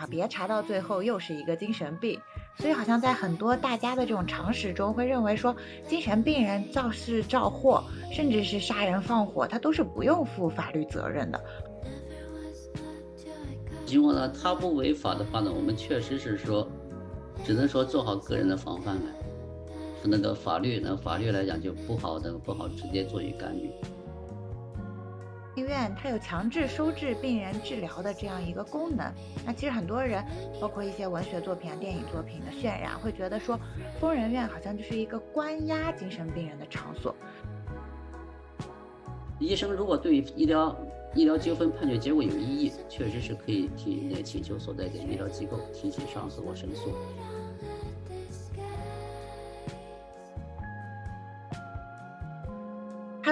啊，别查到最后又是一个精神病。所以好像在很多大家的这种常识中，会认为说精神病人肇事肇祸，甚至是杀人放火，他都是不用负法律责任的。情况呢，他不违法的话呢，我们确实是说，只能说做好个人的防范来。那个法律，呢法律来讲就不好，那个不好直接做以干预。医院它有强制收治病人治疗的这样一个功能。那其实很多人，包括一些文学作品啊、电影作品的渲染，会觉得说疯人院好像就是一个关押精神病人的场所。医生如果对医疗医疗纠纷判决结果有异议，确实是可以提那请求所在的医疗机构提起上诉或申诉。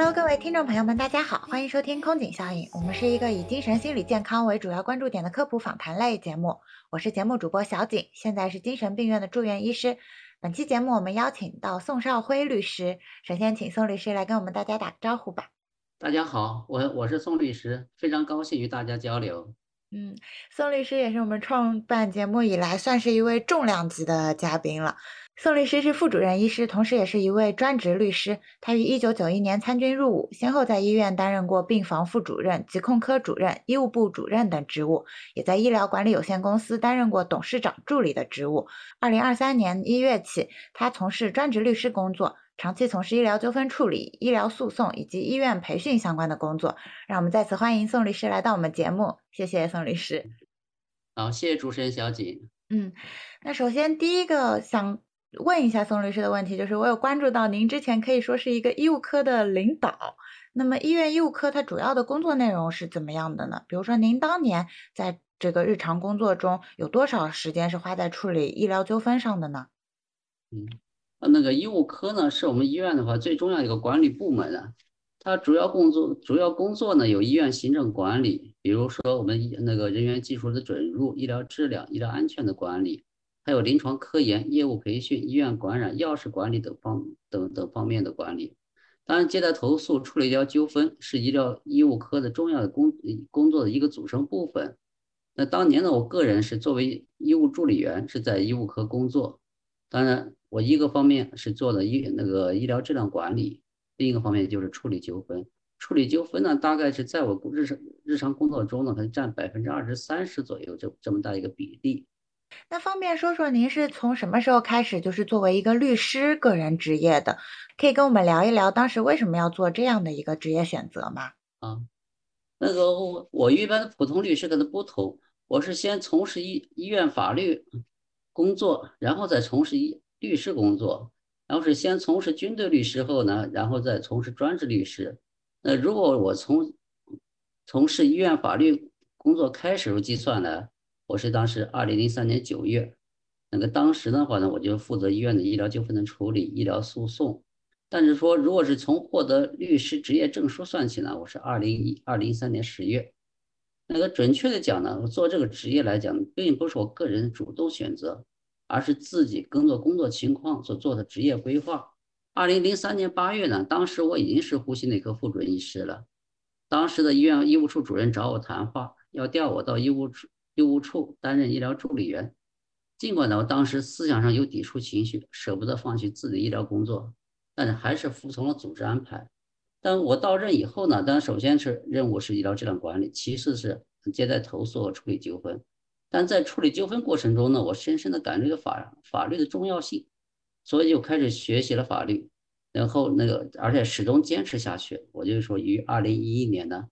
Hello，各位听众朋友们，大家好，欢迎收听空警效应。我们是一个以精神心理健康为主要关注点的科普访谈类节目。我是节目主播小景，现在是精神病院的住院医师。本期节目我们邀请到宋少辉律师，首先请宋律师来跟我们大家打个招呼吧。大家好，我我是宋律师，非常高兴与大家交流。嗯，宋律师也是我们创办节目以来算是一位重量级的嘉宾了。宋律师是副主任医师，同时也是一位专职律师。他于1991年参军入伍，先后在医院担任过病房副主任、疾控科主任、医务部主任等职务，也在医疗管理有限公司担任过董事长助理的职务。2023年1月起，他从事专职律师工作，长期从事医疗纠纷处理、医疗诉讼以及医院培训相关的工作。让我们再次欢迎宋律师来到我们节目，谢谢宋律师。好，谢谢主持人小景。嗯，那首先第一个想。问一下宋律师的问题，就是我有关注到您之前可以说是一个医务科的领导，那么医院医务科它主要的工作内容是怎么样的呢？比如说您当年在这个日常工作中有多少时间是花在处理医疗纠纷上的呢？嗯，那个医务科呢，是我们医院的话最重要一个管理部门啊，它主要工作主要工作呢有医院行政管理，比如说我们那个人员技术的准入、医疗质量、医疗安全的管理。还有临床科研、业务培训、医院感染、药事管理等方等等方面的管理。当然，接待投诉、处理医疗纠纷是医疗医务科的重要的工工作的一个组成部分。那当年呢，我个人是作为医务助理员，是在医务科工作。当然，我一个方面是做的医那个医疗质量管理，另一个方面就是处理纠纷。处理纠纷呢，大概是在我日常日常工作中呢，可能占百分之二十三十左右，这这么大一个比例。那方便说说您是从什么时候开始就是作为一个律师个人职业的？可以跟我们聊一聊当时为什么要做这样的一个职业选择吗？啊，那个我我一般的普通律师跟他不同，我是先从事医医院法律工作，然后再从事医律师工作，然后是先从事军队律师后呢，然后再从事专职律师。那如果我从从事医院法律工作开始计算呢？我是当时二零零三年九月，那个当时的话呢，我就负责医院的医疗纠纷的处理、医疗诉讼。但是说，如果是从获得律师执业证书算起呢，我是二零一二零一三年十月。那个准确的讲呢，我做这个职业来讲，并不是我个人主动选择，而是自己工作工作情况所做的职业规划。二零零三年八月呢，当时我已经是呼吸内科副主任医师了。当时的医院医务处主任找我谈话，要调我到医务处。医务处担任医疗助理员，尽管呢，我当时思想上有抵触情绪，舍不得放弃自己的医疗工作，但是还是服从了组织安排。但我到任以后呢，当然首先是任务是医疗质量管理，其次是接待投诉和处理纠纷。但在处理纠纷过程中呢，我深深的感觉到法法律的重要性，所以就开始学习了法律，然后那个而且始终坚持下去。我就说于二零一一年呢。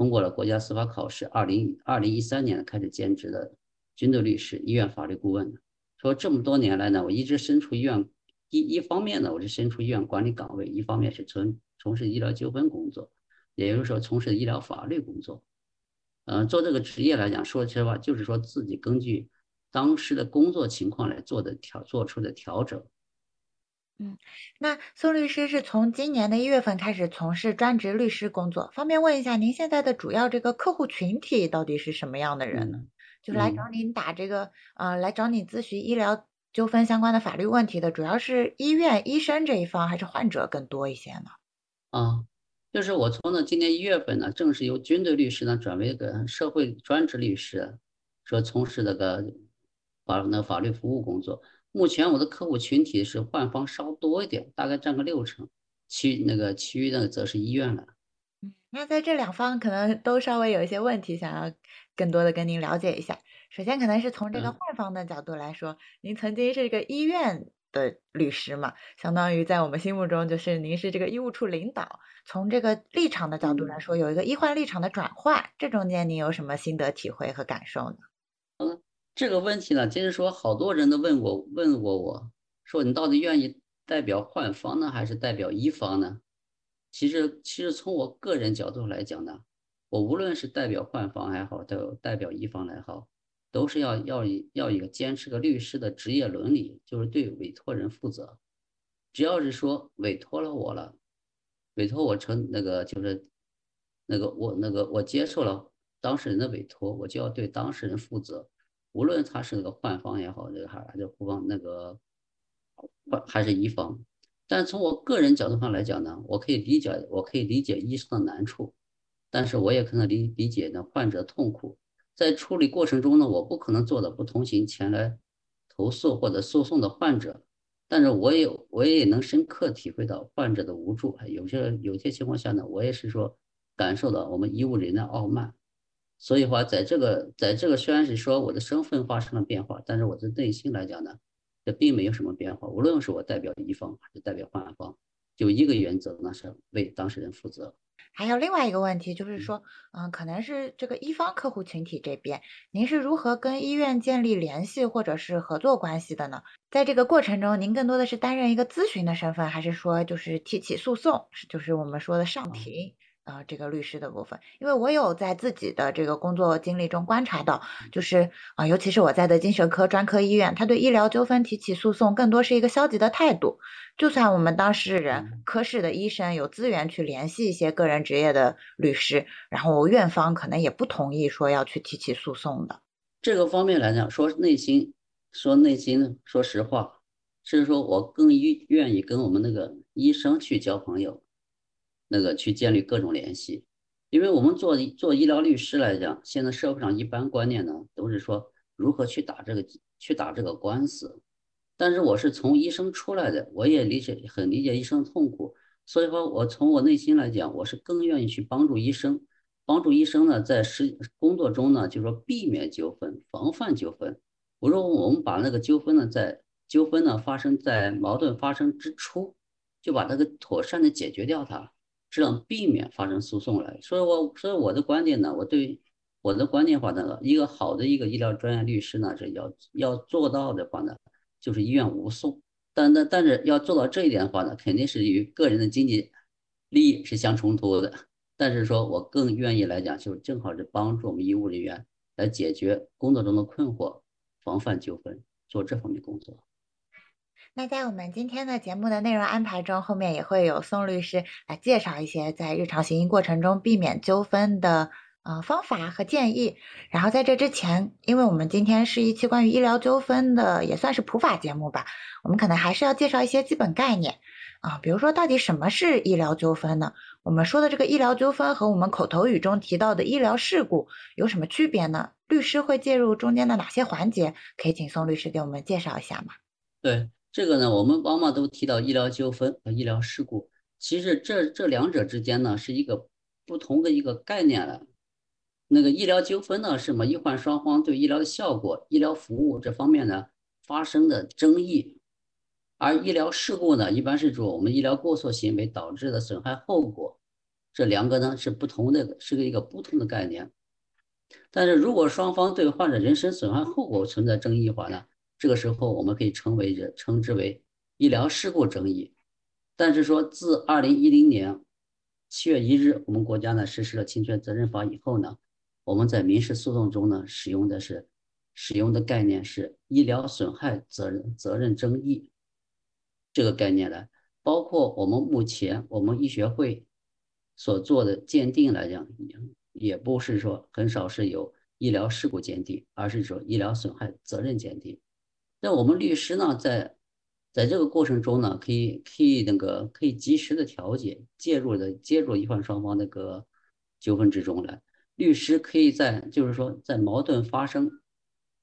通过了国家司法考试，二零二零一三年开始兼职的军队律师、医院法律顾问。说这么多年来呢，我一直身处医院，一一方面呢，我是身处医院管理岗位，一方面是从从事医疗纠纷工作，也就是说从事医疗法律工作。嗯，做这个职业来讲，说实话，就是说自己根据当时的工作情况来做的调做出的调整。嗯，那宋律师是从今年的一月份开始从事专职律师工作，方便问一下，您现在的主要这个客户群体到底是什么样的人呢？就是来找您打这个，呃，来找你咨询医疗纠纷相关的法律问题的，主要是医院医生这一方，还是患者更多一些呢？啊，就是我从呢今年一月份呢，正式由军队律师呢转为个社会专职律师。说从事那个法那法律服务工作。目前我的客户群体是患方稍多一点，大概占个六成，其那个其余的则是医院了。嗯，那在这两方可能都稍微有一些问题，想要更多的跟您了解一下。首先，可能是从这个患方的角度来说，您曾经是一个医院的律师嘛，相当于在我们心目中就是您是这个医务处领导。从这个立场的角度来说，有一个医患立场的转换，这中间您有什么心得体会和感受呢？这个问题呢，其实说，好多人都问我，问过我说，你到底愿意代表患方呢，还是代表医方呢？其实，其实从我个人角度来讲呢，我无论是代表患方还好，代代表医方来好，都是要要要一个坚持个律师的职业伦理，就是对委托人负责。只要是说委托了我了，委托我成那个就是那个我那个我接受了当事人的委托，我就要对当事人负责。无论他是那个患方也好，这个还是护方那个患还是医方，但从我个人角度上来讲呢，我可以理解，我可以理解医生的难处，但是我也可能理理解呢患者痛苦。在处理过程中呢，我不可能做的不同情前来投诉或者诉讼的患者，但是我也我也能深刻体会到患者的无助。有些有些情况下呢，我也是说感受到我们医务人员的傲慢。所以话，在这个，在这个虽然是说我的身份发生了变化，但是我的内心来讲呢，这并没有什么变化。无论是我代表一方还是代表患方，就一个原则，那是为当事人负责。还有另外一个问题，就是说，嗯，可能是这个一方客户群体这边，您是如何跟医院建立联系或者是合作关系的呢？在这个过程中，您更多的是担任一个咨询的身份，还是说就是提起诉讼，就是我们说的上庭？啊，这个律师的部分，因为我有在自己的这个工作经历中观察到，就是啊，尤其是我在的精神科专科医院，他对医疗纠纷提起诉讼更多是一个消极的态度。就算我们当事人科室的医生有资源去联系一些个人职业的律师，然后院方可能也不同意说要去提起诉讼的。这个方面来讲，说内心说内心说实话，是说我更愿愿意跟我们那个医生去交朋友。那个去建立各种联系，因为我们做做医疗律师来讲，现在社会上一般观念呢都是说如何去打这个去打这个官司，但是我是从医生出来的，我也理解很理解医生的痛苦，所以说我从我内心来讲，我是更愿意去帮助医生，帮助医生呢在实工作中呢，就是说避免纠纷，防范纠纷。我说我们把那个纠纷呢，在纠纷呢发生在矛盾发生之初，就把那个妥善的解决掉它。这样避免发生诉讼来，所以我所以我的观点呢，我对我的观点话呢，一个好的一个医疗专业律师呢，是要要做到的话呢，就是医院无诉。但但但是要做到这一点的话呢，肯定是与个人的经济利益是相冲突的。但是说我更愿意来讲，就是正好是帮助我们医务人员来解决工作中的困惑，防范纠纷，做这方面工作。那在我们今天的节目的内容安排中，后面也会有宋律师来介绍一些在日常行医过程中避免纠纷的呃方法和建议。然后在这之前，因为我们今天是一期关于医疗纠纷的，也算是普法节目吧，我们可能还是要介绍一些基本概念啊，比如说到底什么是医疗纠纷呢？我们说的这个医疗纠纷和我们口头语中提到的医疗事故有什么区别呢？律师会介入中间的哪些环节？可以请宋律师给我们介绍一下吗？对。这个呢，我们往往都提到医疗纠纷和医疗事故，其实这这两者之间呢是一个不同的一个概念了。那个医疗纠纷呢，是什么？医患双方对医疗的效果、医疗服务这方面呢发生的争议，而医疗事故呢，一般是指我们医疗过错行为导致的损害后果。这两个呢是不同的，是个一个不同的概念。但是如果双方对患者人身损害后果存在争议的话呢？这个时候，我们可以称为这称之为医疗事故争议。但是说，自二零一零年七月一日，我们国家呢实施了侵权责任法以后呢，我们在民事诉讼中呢使用的是使用的概念是医疗损害责任责任争议这个概念呢，包括我们目前我们医学会所做的鉴定来讲，也不是说很少是有医疗事故鉴定，而是说医疗损害责任鉴定。那我们律师呢，在在这个过程中呢，可以可以那个可以及时的调解，介入的介入医患双方那个纠纷之中来。律师可以在就是说在矛盾发生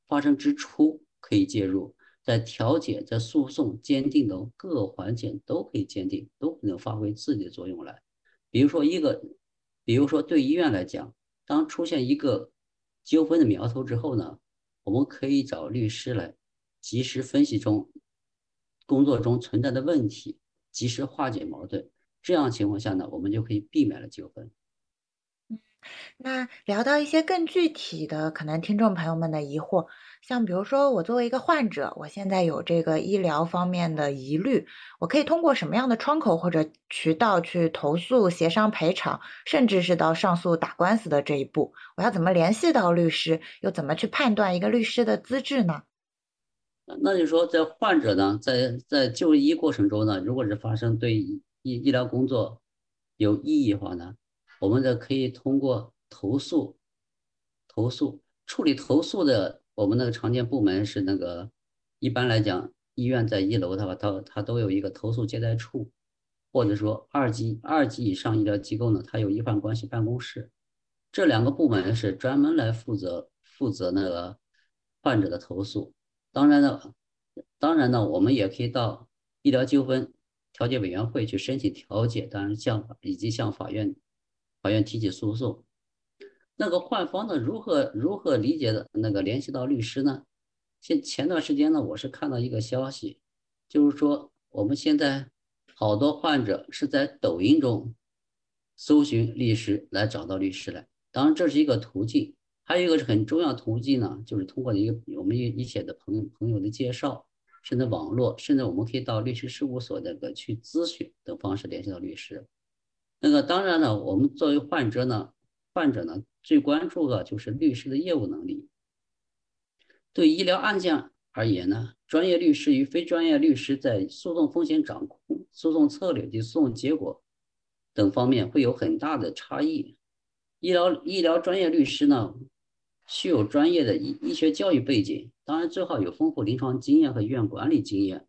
发生之初可以介入，在调解、在诉讼、鉴定的各个环节都可以鉴定，都能发挥自己的作用来。比如说一个，比如说对医院来讲，当出现一个纠纷的苗头之后呢，我们可以找律师来及时分析中工作中存在的问题，及时化解矛盾。这样情况下呢，我们就可以避免了纠纷。嗯那聊到一些更具体的，可能听众朋友们的疑惑，像比如说我作为一个患者，我现在有这个医疗方面的疑虑，我可以通过什么样的窗口或者渠道去投诉、协商赔偿，甚至是到上诉打官司的这一步？我要怎么联系到律师？又怎么去判断一个律师的资质呢？那就是说，在患者呢，在在就医过程中呢，如果是发生对医医疗工作有异议的话呢？我们的可以通过投诉，投诉处理投诉的，我们那个常见部门是那个，一般来讲，医院在一楼的话，它它都有一个投诉接待处，或者说二级二级以上医疗机构呢，它有医患关系办公室，这两个部门是专门来负责负责那个患者的投诉。当然呢，当然呢，我们也可以到医疗纠纷调解委员会去申请调解，当然向以及向法院。法院提起诉讼，那个患方呢？如何如何理解的？那个联系到律师呢？前前段时间呢，我是看到一个消息，就是说我们现在好多患者是在抖音中搜寻律师来找到律师来。当然这是一个途径，还有一个是很重要途径呢，就是通过一个我们一一些的朋友朋友的介绍，甚至网络，甚至我们可以到律师事务所那个去咨询等方式联系到律师。那个当然了，我们作为患者呢，患者呢最关注的就是律师的业务能力。对医疗案件而言呢，专业律师与非专业律师在诉讼风险掌控、诉讼策略及诉讼结果等方面会有很大的差异。医疗医疗专业律师呢，需有专业的医医学教育背景，当然最好有丰富临床经验和医院管理经验。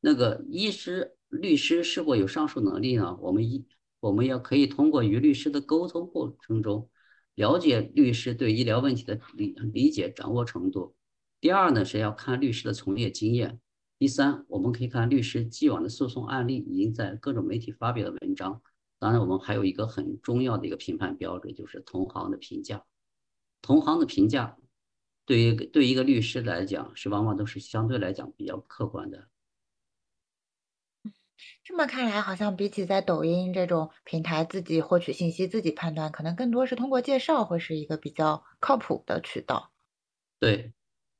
那个医师、律师是否有上述能力呢？我们医我们要可以通过与律师的沟通过程中，了解律师对医疗问题的理理解掌握程度。第二呢，是要看律师的从业经验。第三，我们可以看律师既往的诉讼案例，已经在各种媒体发表的文章。当然，我们还有一个很重要的一个评判标准，就是同行的评价。同行的评价，对于对一个律师来讲，是往往都是相对来讲比较客观的。这么看来，好像比起在抖音这种平台自己获取信息、自己判断，可能更多是通过介绍，会是一个比较靠谱的渠道。对，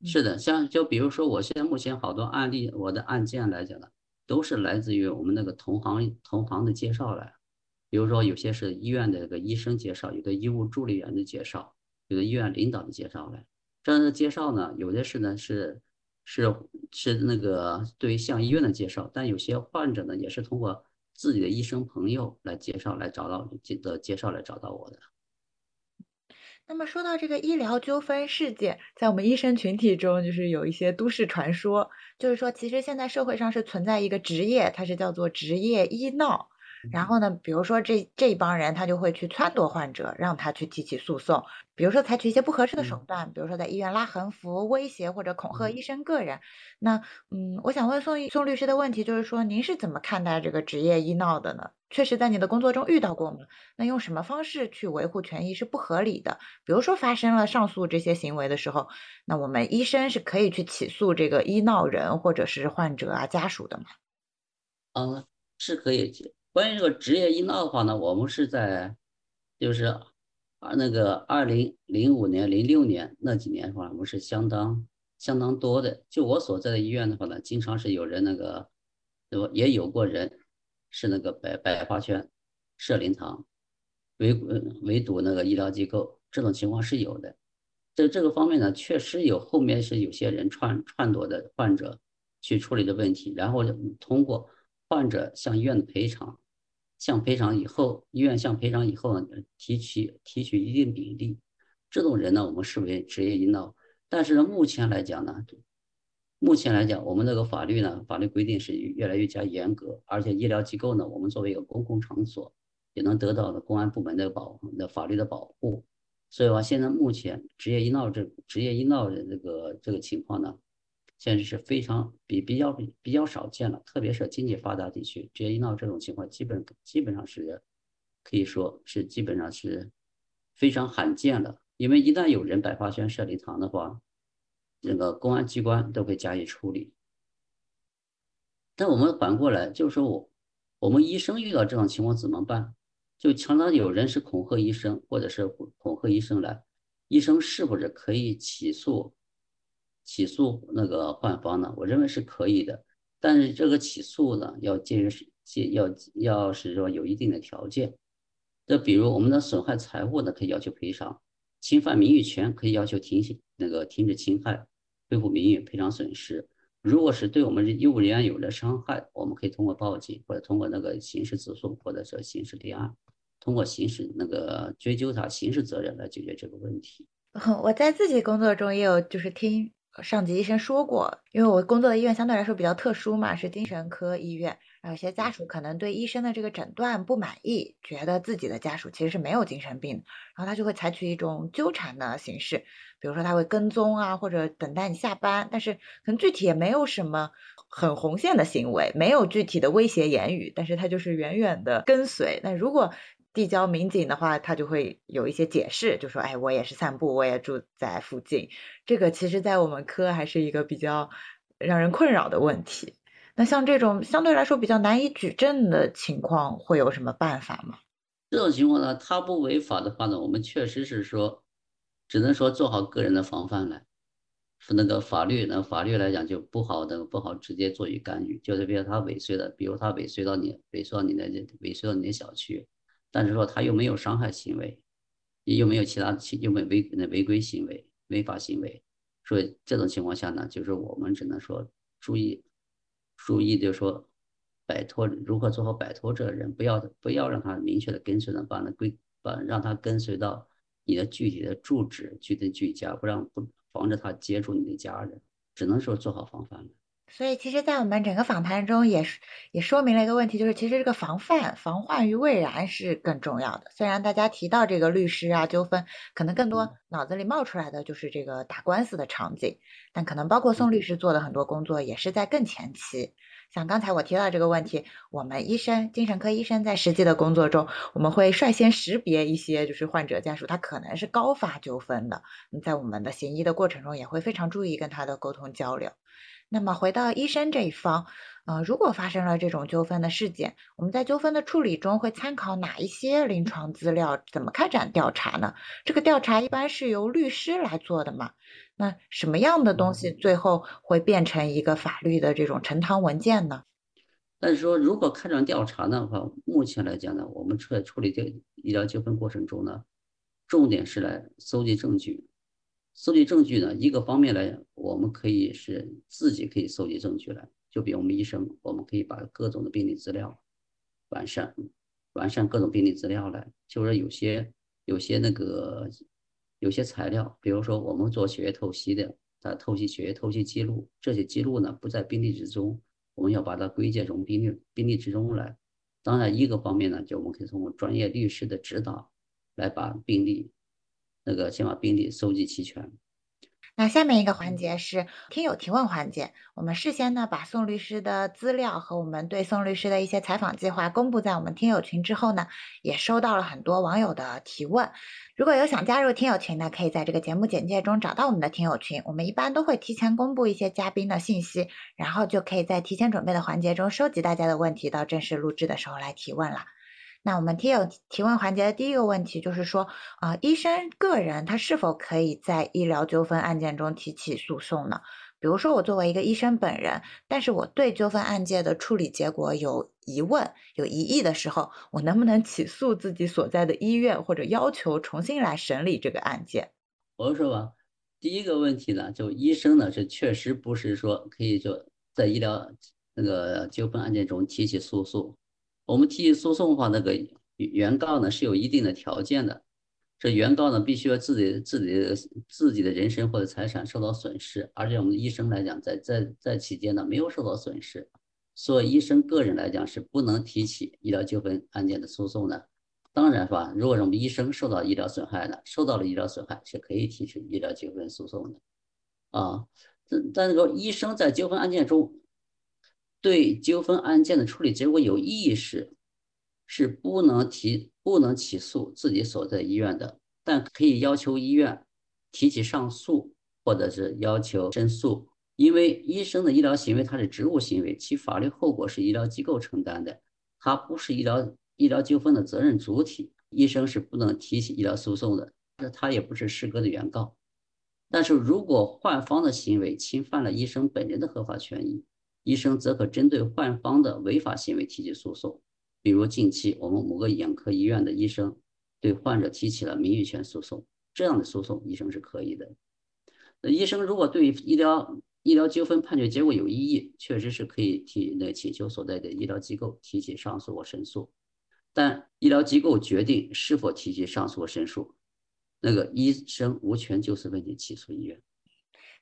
是的，像就比如说，我现在目前好多案例，我的案件来讲呢，都是来自于我们那个同行同行的介绍来。比如说，有些是医院的那个医生介绍，有的医务助理员的介绍，有的医院领导的介绍来。这样的介绍呢，有的是呢是。是是那个对于向医院的介绍，但有些患者呢也是通过自己的医生朋友来介绍来找到的介绍来找到我的。那么说到这个医疗纠纷事件，在我们医生群体中，就是有一些都市传说，就是说其实现在社会上是存在一个职业，它是叫做职业医闹。然后呢，比如说这这帮人，他就会去撺掇患者，让他去提起诉讼。比如说采取一些不合适的手段，比如说在医院拉横幅、威胁或者恐吓医生个人。那嗯，我想问宋宋律师的问题就是说，您是怎么看待这个职业医闹的呢？确实在你的工作中遇到过吗？那用什么方式去维护权益是不合理的？比如说发生了上诉这些行为的时候，那我们医生是可以去起诉这个医闹人或者是患者啊家属的吗？嗯，是可以。关于这个职业医闹的话呢，我们是在就是啊那个二零零五年、零六年那几年的话，我们是相当相当多的。就我所在的医院的话呢，经常是有人那个，对吧？也有过人是那个百百花圈设灵堂围围堵那个医疗机构，这种情况是有的。在这个方面呢，确实有后面是有些人串串夺的患者去处理的问题，然后通过患者向医院的赔偿。向赔偿以后，医院向赔偿以后呢，提取提取一定比例，这种人呢，我们视为职业医闹。但是呢，目前来讲呢，目前来讲，我们这个法律呢，法律规定是越来越加严格，而且医疗机构呢，我们作为一个公共场所，也能得到的公安部门的保的法律的保护。所以话，现在目前职业医闹这职业医闹的这个这个情况呢，现在是非常比比较比比较少见了，特别是经济发达地区，职业医闹这种情况基本基本上是可以说是基本上是非常罕见了。因为一旦有人百花轩设立堂的话，那个公安机关都会加以处理。但我们反过来就是说我我们医生遇到这种情况怎么办？就常常有人是恐吓医生，或者是恐吓医生来，医生是不是可以起诉起诉那个患方呢？我认为是可以的，但是这个起诉呢，要建建要要是说有一定的条件。就比如我们的损害财物呢，可以要求赔偿；侵犯名誉权可以要求停那个停止侵害，恢复名誉，赔偿损失。如果是对我们医务人员有了伤害，我们可以通过报警，或者通过那个刑事自诉，或者说刑事立案。通过刑事那个追究他刑事责任来解决这个问题。我在自己工作中也有，就是听上级医生说过，因为我工作的医院相对来说比较特殊嘛，是精神科医院。有些家属可能对医生的这个诊断不满意，觉得自己的家属其实是没有精神病，然后他就会采取一种纠缠的形式，比如说他会跟踪啊，或者等待你下班，但是可能具体也没有什么很红线的行为，没有具体的威胁言语，但是他就是远远的跟随。那如果递交民警的话，他就会有一些解释，就说：“哎，我也是散步，我也住在附近。”这个其实，在我们科还是一个比较让人困扰的问题。那像这种相对来说比较难以举证的情况，会有什么办法吗？这种情况呢，他不违法的话呢，我们确实是说，只能说做好个人的防范来。那个法律，那法律来讲就不好的，不好直接做于干预。就是比如他尾随的，比如他尾随到你，尾随到你的，尾随到你的小区。但是说他又没有伤害行为，又没有其他其又没违那违规行为、违法行为，所以这种情况下呢，就是我们只能说注意，注意就是说摆脱如何做好摆脱这个人，不要不要让他明确的跟随的把那规把让他跟随到你的具体的住址、具体居家，不让不防止他接触你的家人，只能说做好防范了。所以，其实，在我们整个访谈中，也是也说明了一个问题，就是其实这个防范、防患于未然是更重要的。虽然大家提到这个律师啊纠纷，可能更多脑子里冒出来的就是这个打官司的场景，但可能包括宋律师做的很多工作，也是在更前期。像刚才我提到这个问题，我们医生、精神科医生在实际的工作中，我们会率先识别一些就是患者家属，他可能是高发纠纷的，在我们的行医的过程中，也会非常注意跟他的沟通交流。那么回到医生这一方，呃，如果发生了这种纠纷的事件，我们在纠纷的处理中会参考哪一些临床资料？怎么开展调查呢？这个调查一般是由律师来做的嘛？那什么样的东西最后会变成一个法律的这种呈堂文件呢？但是说，如果开展调查的话，目前来讲呢，我们在处理这医疗纠纷过程中呢，重点是来搜集证据。搜集证据呢，一个方面来，我们可以是自己可以搜集证据来，就比我们医生，我们可以把各种的病例资料完善，完善各种病例资料来，就是有些有些那个有些材料，比如说我们做血液透析的，它透析血液透析记录，这些记录呢不在病例之中，我们要把它归结成病例病例之中来。当然，一个方面呢，就我们可以通过专业律师的指导来把病例。那个先把病例收集齐全。那下面一个环节是听友提问环节。我们事先呢把宋律师的资料和我们对宋律师的一些采访计划公布在我们听友群之后呢，也收到了很多网友的提问。如果有想加入听友群的，可以在这个节目简介中找到我们的听友群。我们一般都会提前公布一些嘉宾的信息，然后就可以在提前准备的环节中收集大家的问题，到正式录制的时候来提问了。那我们听友提问环节的第一个问题就是说，啊，医生个人他是否可以在医疗纠纷案件中提起诉讼呢？比如说我作为一个医生本人，但是我对纠纷案件的处理结果有疑问、有疑义的时候，我能不能起诉自己所在的医院，或者要求重新来审理这个案件？我说吧，第一个问题呢，就医生呢是确实不是说可以就在医疗那个纠纷案件中提起诉讼。我们提起诉讼的话，那个原告呢是有一定的条件的。这原告呢必须要自己自己自己的人身或者财产受到损失，而且我们医生来讲，在在在期间呢没有受到损失，所以医生个人来讲是不能提起医疗纠纷案件的诉讼的。当然是吧？如果我们医生受到医疗损害了，受到了医疗损害是可以提起医疗纠纷诉讼的啊。但但是说医生在纠纷案件中对纠纷案件的处理结果有异议时，是不能提不能起诉自己所在医院的，但可以要求医院提起上诉，或者是要求申诉。因为医生的医疗行为它是职务行为，其法律后果是医疗机构承担的，它不是医疗。医疗纠纷的责任主体，医生是不能提起医疗诉讼的，那他也不是适格的原告。但是如果患方的行为侵犯了医生本人的合法权益，医生则可针对患方的违法行为提起诉讼。比如近期我们某个眼科医院的医生对患者提起了名誉权诉讼，这样的诉讼医生是可以的。那医生如果对医疗医疗纠纷判决结果有异议，确实是可以提那请求所在的医疗机构提起上诉或申诉。但医疗机构决定是否提起上诉或申诉，那个医生无权就此问题起诉医院。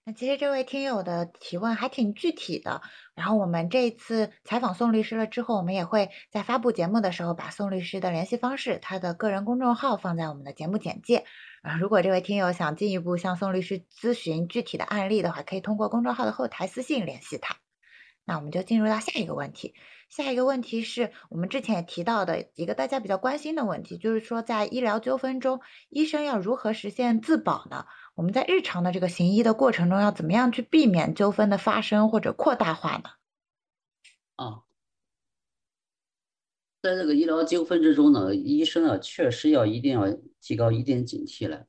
那其实这位听友的提问还挺具体的。然后我们这一次采访宋律师了之后，我们也会在发布节目的时候把宋律师的联系方式、他的个人公众号放在我们的节目简介。啊，如果这位听友想进一步向宋律师咨询具体的案例的话，可以通过公众号的后台私信联系他。那我们就进入到下一个问题。下一个问题是我们之前也提到的一个大家比较关心的问题，就是说在医疗纠纷中，医生要如何实现自保呢？我们在日常的这个行医的过程中，要怎么样去避免纠纷的发生或者扩大化呢？啊，在这个医疗纠纷之中呢，医生啊确实要一定要提高一定警惕来，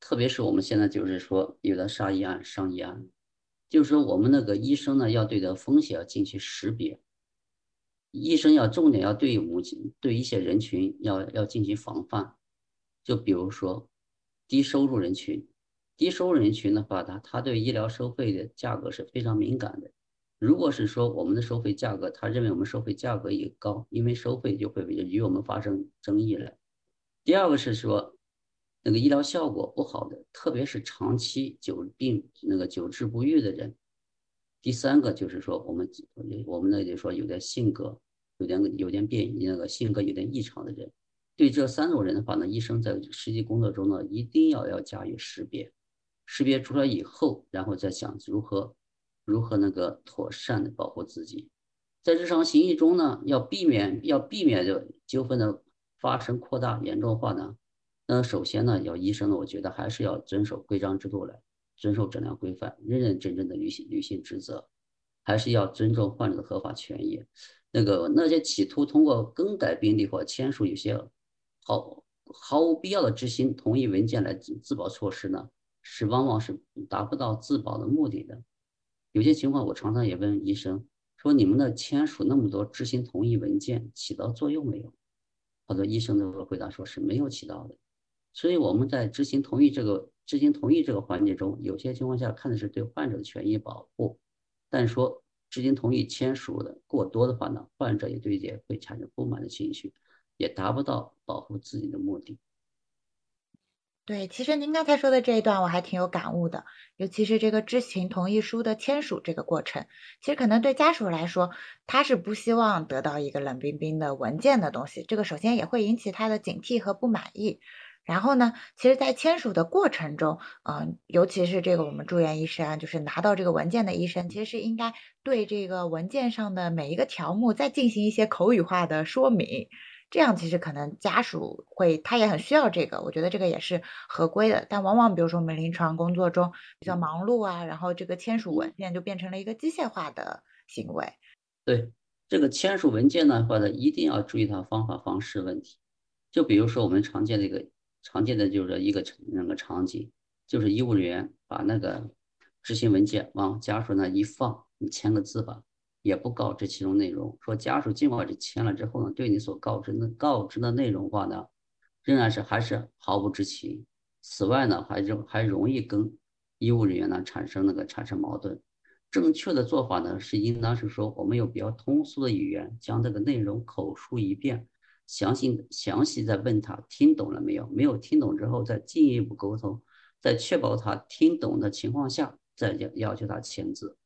特别是我们现在就是说有的杀医案、伤医案，就是说我们那个医生呢要对的风险要进行识别。医生要重点要对母亲对一些人群要要进行防范，就比如说低收入人群，低收入人群的话，他他对医疗收费的价格是非常敏感的。如果是说我们的收费价格，他认为我们收费价格也高，因为收费就会与我们发生争议了。第二个是说那个医疗效果不好的，特别是长期久病那个久治不愈的人。第三个就是说，我们我们那就说有点性格有点有点变异，那个性格有点异常的人，对这三种人的话呢，医生在实际工作中呢，一定要要加以识别，识别出来以后，然后再想如何如何那个妥善的保护自己，在日常行医中呢，要避免要避免这纠纷的发生扩大严重化呢，那首先呢，要医生呢，我觉得还是要遵守规章制度来。遵守诊疗规范，认认真真的履行履行职责，还是要尊重患者的合法权益。那个那些企图通过更改病历或签署有些毫毫无必要的执行同意文件来自自保措施呢，是往往是达不到自保的目的的。有些情况，我常常也问医生说：“你们的签署那么多执行同意文件，起到作用没有？”好多医生的回答说是没有起到的。所以我们在执行同意这个。执行同意这个环节中，有些情况下看的是对患者的权益保护，但说执行同意签署的过多的话呢，患者也对也会产生不满的情绪，也达不到保护自己的目的。对，其实您刚才说的这一段我还挺有感悟的，尤其是这个知情同意书的签署这个过程，其实可能对家属来说，他是不希望得到一个冷冰冰的文件的东西，这个首先也会引起他的警惕和不满意。然后呢，其实，在签署的过程中，嗯，尤其是这个我们住院医生啊，就是拿到这个文件的医生，其实是应该对这个文件上的每一个条目再进行一些口语化的说明，这样其实可能家属会，他也很需要这个，我觉得这个也是合规的。但往往比如说我们临床工作中比较忙碌啊，然后这个签署文件就变成了一个机械化的行为。对这个签署文件的话呢，一定要注意它方法方式问题，就比如说我们常见的一个。常见的就是一个那个场景，就是医务人员把那个执行文件往家属那一放，你签个字吧，也不告知其中内容。说家属尽管是签了之后呢，对你所告知的告知的内容话呢，仍然是还是毫不知情。此外呢，还容还容易跟医务人员呢产生那个产生矛盾。正确的做法呢，是应当是说，我们有比较通俗的语言，将这个内容口述一遍。详细详细再问他听懂了没有？没有听懂之后再进一步沟通，在确保他听懂的情况下，再要要求他签字。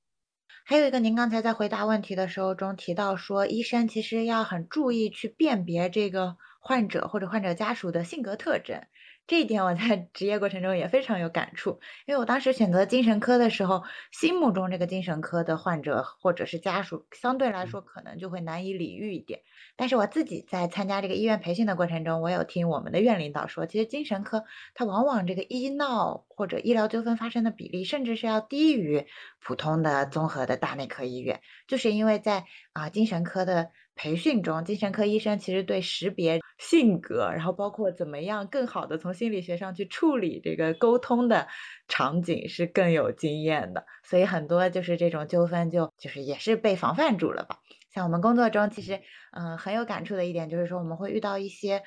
还有一个，您刚才在回答问题的时候中提到说，医生其实要很注意去辨别这个患者或者患者家属的性格特征。这一点我在 职业过程中也非常有感触，因为我当时选择精神科的时候，心目中这个精神科的患者或者是家属相对来说可能就会难以理喻一点。但是我自己在参加这个医院培训的过程中，我有听我们的院领导说，其实精神科它往往这个医闹或者医疗纠纷发生的比例，甚至是要低于普通的综合的大内科医院，就是因为在啊精神科的。培训中，精神科医生其实对识别性格，然后包括怎么样更好的从心理学上去处理这个沟通的场景是更有经验的，所以很多就是这种纠纷就就是也是被防范住了吧。像我们工作中，其实嗯很有感触的一点就是说，我们会遇到一些。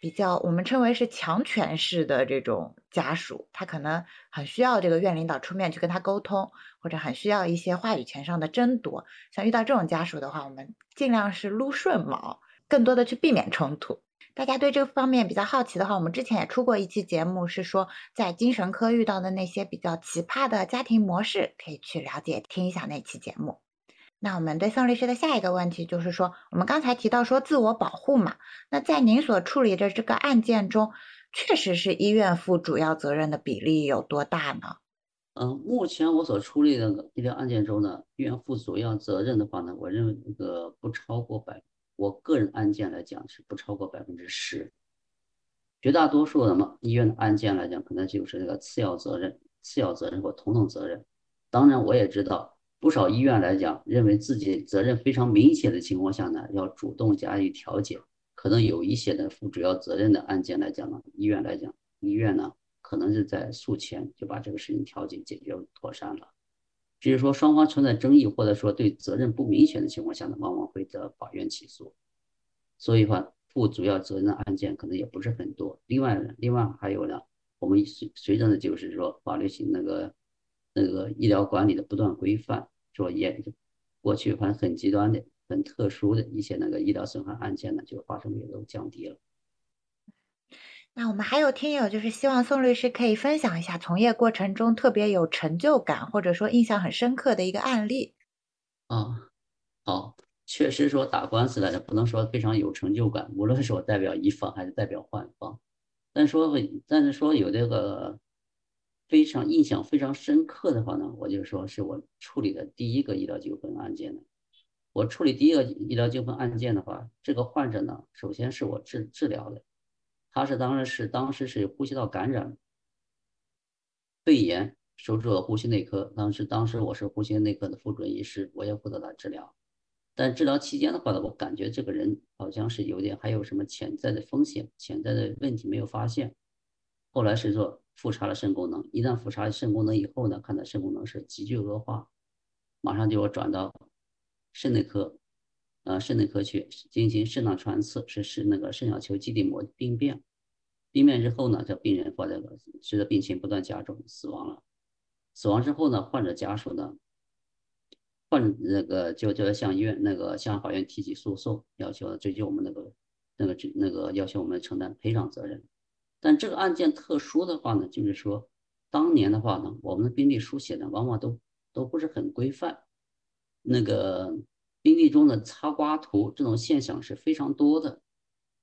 比较我们称为是强权式的这种家属，他可能很需要这个院领导出面去跟他沟通，或者很需要一些话语权上的争夺。像遇到这种家属的话，我们尽量是撸顺毛，更多的去避免冲突。大家对这方面比较好奇的话，我们之前也出过一期节目，是说在精神科遇到的那些比较奇葩的家庭模式，可以去了解听一下那期节目。那我们对宋律师的下一个问题就是说，我们刚才提到说自我保护嘛，那在您所处理的这个案件中，确实是医院负主要责任的比例有多大呢？嗯，目前我所处理的医疗案件中呢，医院负主要责任的话呢，我认为那个不超过百，我个人案件来讲是不超过百分之十，绝大多数的嘛医院的案件来讲，可能就是那个次要责任、次要责任或同等责任。当然，我也知道。不少医院来讲，认为自己责任非常明显的情况下呢，要主动加以调解。可能有一些的负主要责任的案件来讲呢，医院来讲，医院呢可能是在诉前就把这个事情调解解决妥善了。至于说双方存在争议或者说对责任不明显的情况下呢，往往会在法院起诉。所以话负主要责任案件可能也不是很多。另外，另外还有呢，我们随随着呢就是说法律性那个。那个医疗管理的不断规范，说也过去反正很极端的、很特殊的一些那个医疗损害案件呢，就发生率都降低了。那我们还有听友就是希望宋律师可以分享一下从业过程中特别有成就感或者说印象很深刻的一个案例。啊，好，确实说打官司来讲，不能说非常有成就感，无论是我代表乙方还是代表患方，但说但是说有这个。非常印象非常深刻的话呢，我就说是我处理的第一个医疗纠纷案件呢。我处理第一个医疗纠纷案件的话，这个患者呢，首先是我治治疗的，他是当时是当时是呼吸道感染，肺炎，手术呼吸内科，当时当时我是呼吸内科的副主任医师，我也负责他治疗。但治疗期间的话呢，我感觉这个人好像是有点还有什么潜在的风险、潜在的问题没有发现，后来是做。复查了肾功能，一旦复查肾功能以后呢，看到肾功能是急剧恶化，马上就要转到肾内科，呃，肾内科去进行肾脏穿刺，是是那个肾小球基底膜病变，病变之后呢，这病人或者随着病情不断加重，死亡了。死亡之后呢，患者家属呢，患那个就就要向医院那个向法院提起诉讼，要求追究我们那个那个那个要求我们承担赔偿责任。但这个案件特殊的话呢，就是说，当年的话呢，我们的病历书写呢，往往都都不是很规范。那个病例中的擦刮图这种现象是非常多的。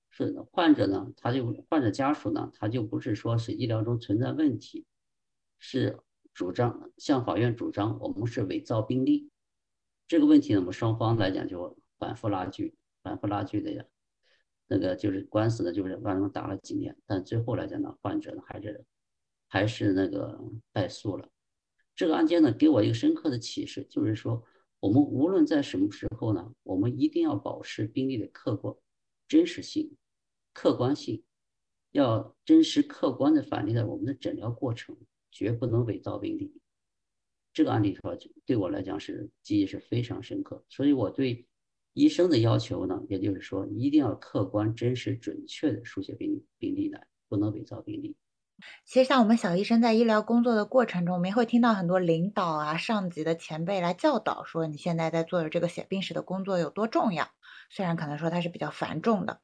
是的，患者呢，他就患者家属呢，他就不是说是医疗中存在问题，是主张向法院主张我们是伪造病例。这个问题呢，我们双方来讲就反复拉锯，反复拉锯的呀。那个就是官司呢，就是反正打了几年，但最后来讲呢，患者呢还是还是那个败诉了。这个案件呢，给我一个深刻的启示，就是说，我们无论在什么时候呢，我们一定要保持病例的客观、真实性、客观性，要真实客观的反映在我们的诊疗过程，绝不能伪造病例。这个案例说对我来讲是记忆是非常深刻，所以我对。医生的要求呢，也就是说，一定要客观、真实、准确的书写病病例来，不能伪造病历。其实，像我们小医生在医疗工作的过程中，我们也会听到很多领导啊、上级的前辈来教导，说你现在在做的这个写病史的工作有多重要。虽然可能说它是比较繁重的，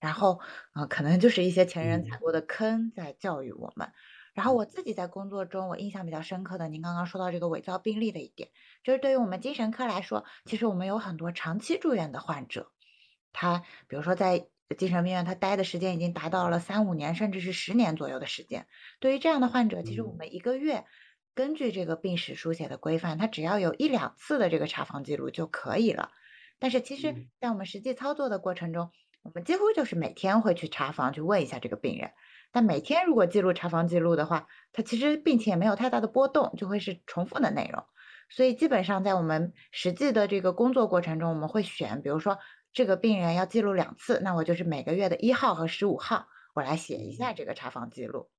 然后啊，可能就是一些前人踩过的坑在教育我们。然后我自己在工作中，我印象比较深刻的，您刚刚说到这个伪造病历的一点，就是对于我们精神科来说，其实我们有很多长期住院的患者，他比如说在精神病院他待的时间已经达到了三五年，甚至是十年左右的时间。对于这样的患者，其实我们一个月根据这个病史书写的规范，他只要有一两次的这个查房记录就可以了。但是其实，在我们实际操作的过程中，我们几乎就是每天会去查房去问一下这个病人。但每天如果记录查房记录的话，他其实病情也没有太大的波动，就会是重复的内容。所以基本上在我们实际的这个工作过程中，我们会选，比如说这个病人要记录两次，那我就是每个月的一号和十五号，我来写一下这个查房记录。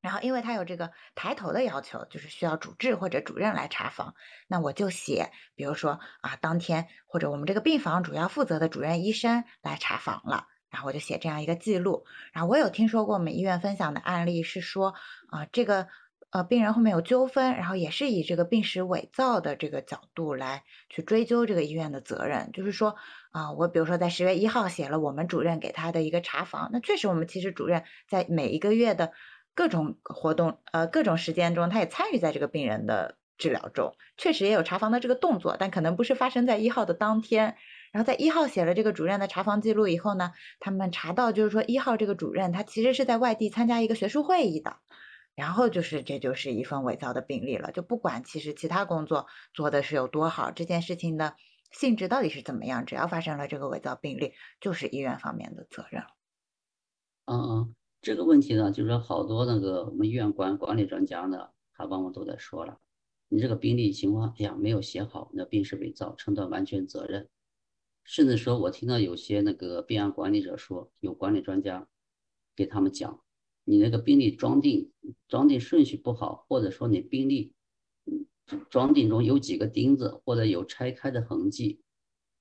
然后因为他有这个抬头的要求，就是需要主治或者主任来查房，那我就写，比如说啊，当天或者我们这个病房主要负责的主任医生来查房了，然后我就写这样一个记录。然后我有听说过我们医院分享的案例是说啊，这个。呃，病人后面有纠纷，然后也是以这个病史伪造的这个角度来去追究这个医院的责任。就是说，啊，我比如说在十月一号写了我们主任给他的一个查房，那确实我们其实主任在每一个月的各种活动，呃，各种时间中，他也参与在这个病人的治疗中，确实也有查房的这个动作，但可能不是发生在一号的当天。然后在一号写了这个主任的查房记录以后呢，他们查到就是说一号这个主任他其实是在外地参加一个学术会议的。然后就是，这就是一份伪造的病历了。就不管其实其他工作做的是有多好，这件事情的性质到底是怎么样，只要发生了这个伪造病历，就是医院方面的责任。嗯嗯，这个问题呢，就是说好多那个我们医院管管理专家呢，他往往都在说了，你这个病历情况，哎呀，没有写好，那病史伪造，承担完全责任。甚至说我听到有些那个病案管理者说，有管理专家给他们讲。你那个病历装订装订顺序不好，或者说你病历装订中有几个钉子，或者有拆开的痕迹，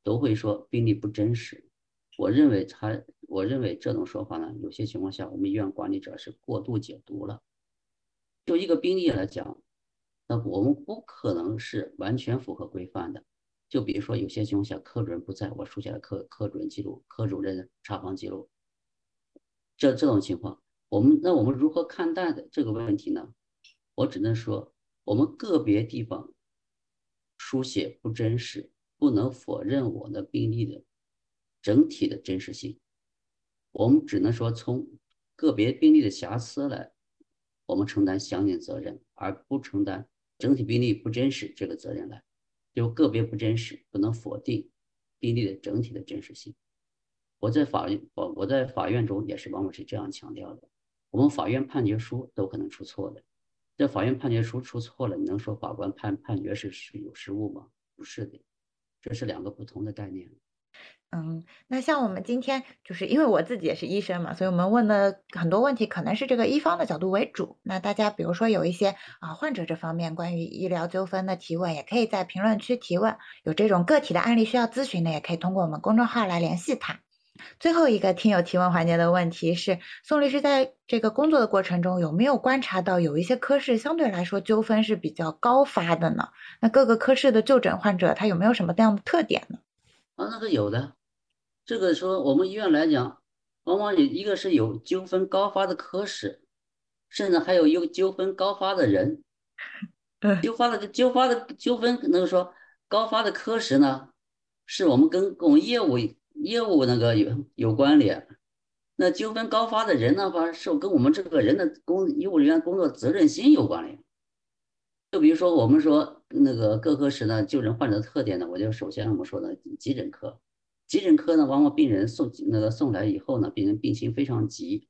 都会说病历不真实。我认为他，我认为这种说法呢，有些情况下我们医院管理者是过度解读了。就一个病例来讲，那我们不可能是完全符合规范的。就比如说有些情况下科主任不在，我书写了科科主任记录、科主任查房记录，这这种情况。我们那我们如何看待的这个问题呢？我只能说，我们个别地方书写不真实，不能否认我的病例的整体的真实性。我们只能说从个别病例的瑕疵来，我们承担相应责任，而不承担整体病例不真实这个责任来。就个别不真实，不能否定病例的整体的真实性。我在法院，我我在法院中也是往往是这样强调的。我们法院判决书都可能出错的，这法院判决书出错了，你能说法官判判决是是有失误吗？不是的，这是两个不同的概念。嗯，那像我们今天就是因为我自己也是医生嘛，所以我们问的很多问题可能是这个医方的角度为主。那大家比如说有一些啊患者这方面关于医疗纠纷的提问，也可以在评论区提问。有这种个体的案例需要咨询的，也可以通过我们公众号来联系他。最后一个听友提问环节的问题是：宋律师在这个工作的过程中，有没有观察到有一些科室相对来说纠纷是比较高发的呢？那各个科室的就诊患者他有没有什么这样的特点呢？啊，那个有的。这个说我们医院来讲，往往有一个是有纠纷高发的科室，甚至还有有纠纷高发的人。纠发的纠发的纠纷，那个说高发的科室呢，是我们跟我们业务。业务那个有有关联，那纠纷高发的人的话，是跟我们这个人的工医务人员工作责任心有关联。就比如说，我们说那个各科室呢，就诊患者的特点呢，我就首先我们说的急诊科，急诊科呢，往往病人送那个送来以后呢，病人病情非常急，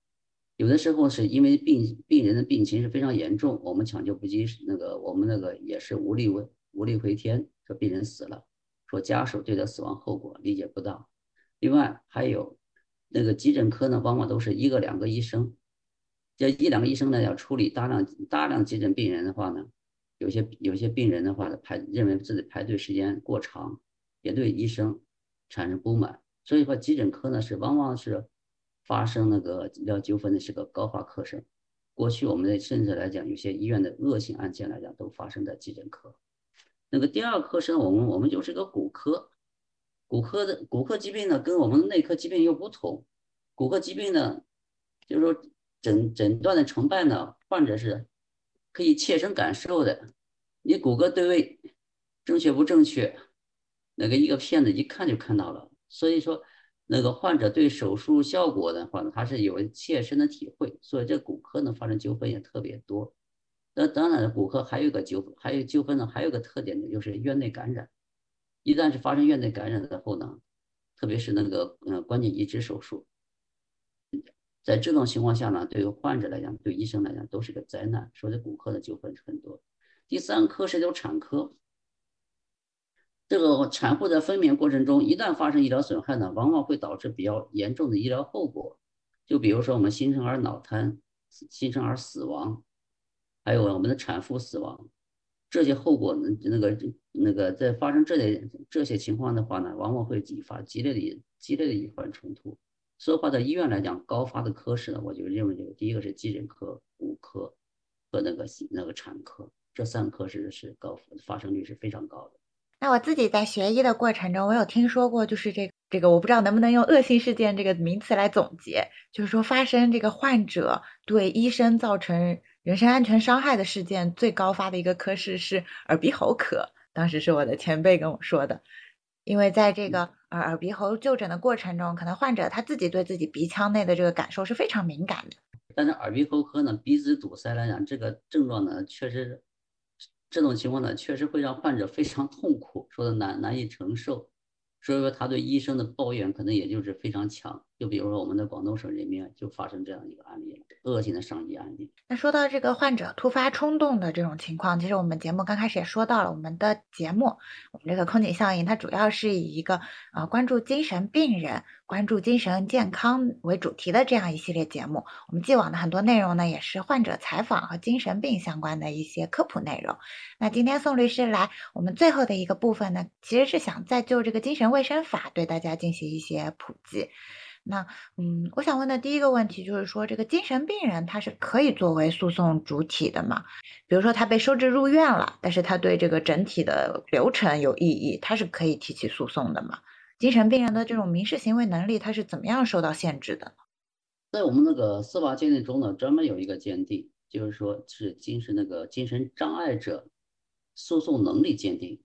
有的时候是因为病病人的病情是非常严重，我们抢救不及时，那个我们那个也是无力为无力回天，说病人死了，说家属对他死亡后果理解不当。另外还有那个急诊科呢，往往都是一个两个医生，这一两个医生呢要处理大量大量急诊病人的话呢，有些有些病人的话呢排认为自己排队时间过长，也对医生产生不满，所以说急诊科呢是往往是发生那个医疗纠纷的是个高发科室。过去我们的甚至来讲，有些医院的恶性案件来讲都发生在急诊科。那个第二科室，我们我们就是个骨科。骨科的骨科疾病呢，跟我们内科疾病又不同。骨科疾病呢，就是说诊诊断的成败呢，患者是可以切身感受的。你骨骼对位正确不正确，那个一个片子一看就看到了。所以说，那个患者对手术效果的话呢，他是有切身的体会，所以这骨科呢发生纠纷也特别多。那当然，骨科还有一个纠，还有纠纷呢，还有个特点呢，就是院内感染。一旦是发生院内感染的后呢，特别是那个呃关节移植手术，在这种情况下呢，对于患者来讲，对医生来讲都是个灾难。所以骨科的纠纷是很多。第三科是就产科。这个产妇在分娩过程中，一旦发生医疗损害呢，往往会导致比较严重的医疗后果。就比如说我们新生儿脑瘫、新生儿死亡，还有我们的产妇死亡，这些后果呢，那个那个在发生这类这些情况的话呢，往往会引发激烈的激烈的医患冲突。所以话在医院来讲，高发的科室呢，我就认为这个第一个是急诊科、骨科和那个那个产科，这三科是是高发生率是非常高的。那我自己在学医的过程中，我有听说过，就是这这个，我不知道能不能用恶性事件这个名词来总结，就是说发生这个患者对医生造成人身安全伤害的事件最高发的一个科室是耳鼻喉科，当时是我的前辈跟我说的，因为在这个耳耳鼻喉就诊的过程中，可能患者他自己对自己鼻腔内的这个感受是非常敏感的。但是耳鼻喉科呢，鼻子堵塞来讲，这个症状呢，确实。这种情况呢，确实会让患者非常痛苦，说的难难以承受，所以说他对医生的抱怨可能也就是非常强。就比如说我们的广东省人民就发生这样一个案例，恶性的伤医案例。那说到这个患者突发冲动的这种情况，其实我们节目刚开始也说到了，我们的节目，我们这个空警效应，它主要是以一个呃关注精神病人、关注精神健康为主题的这样一系列节目。我们既往的很多内容呢，也是患者采访和精神病相关的一些科普内容。那今天宋律师来，我们最后的一个部分呢，其实是想再就这个精神卫生法对大家进行一些普及。那嗯，我想问的第一个问题就是说，这个精神病人他是可以作为诉讼主体的吗？比如说他被收治入院了，但是他对这个整体的流程有异议，他是可以提起诉讼的吗？精神病人的这种民事行为能力他是怎么样受到限制的？在我们那个司法鉴定中呢，专门有一个鉴定，就是说是精神那个精神障碍者诉讼能力鉴定。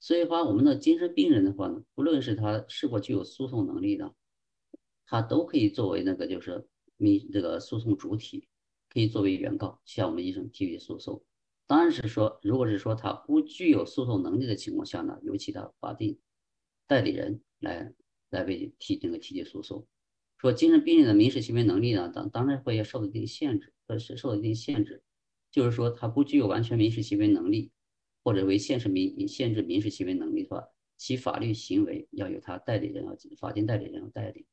所以话，我们的精神病人的话呢，不论是他是否具有诉讼能力的。他都可以作为那个就是民这个诉讼主体，可以作为原告向我们医生提起诉讼。当然是说，如果是说他不具有诉讼能力的情况下呢，由其他法定代理人来来为提这个提起诉讼。说精神病人的民事行为能力呢，当当然会要受到一定限制，或是受到一定限制，就是说他不具有完全民事行为能力，或者为限制民限制民事行为能力的话，其法律行为要由他代理人要法定代理人要代理。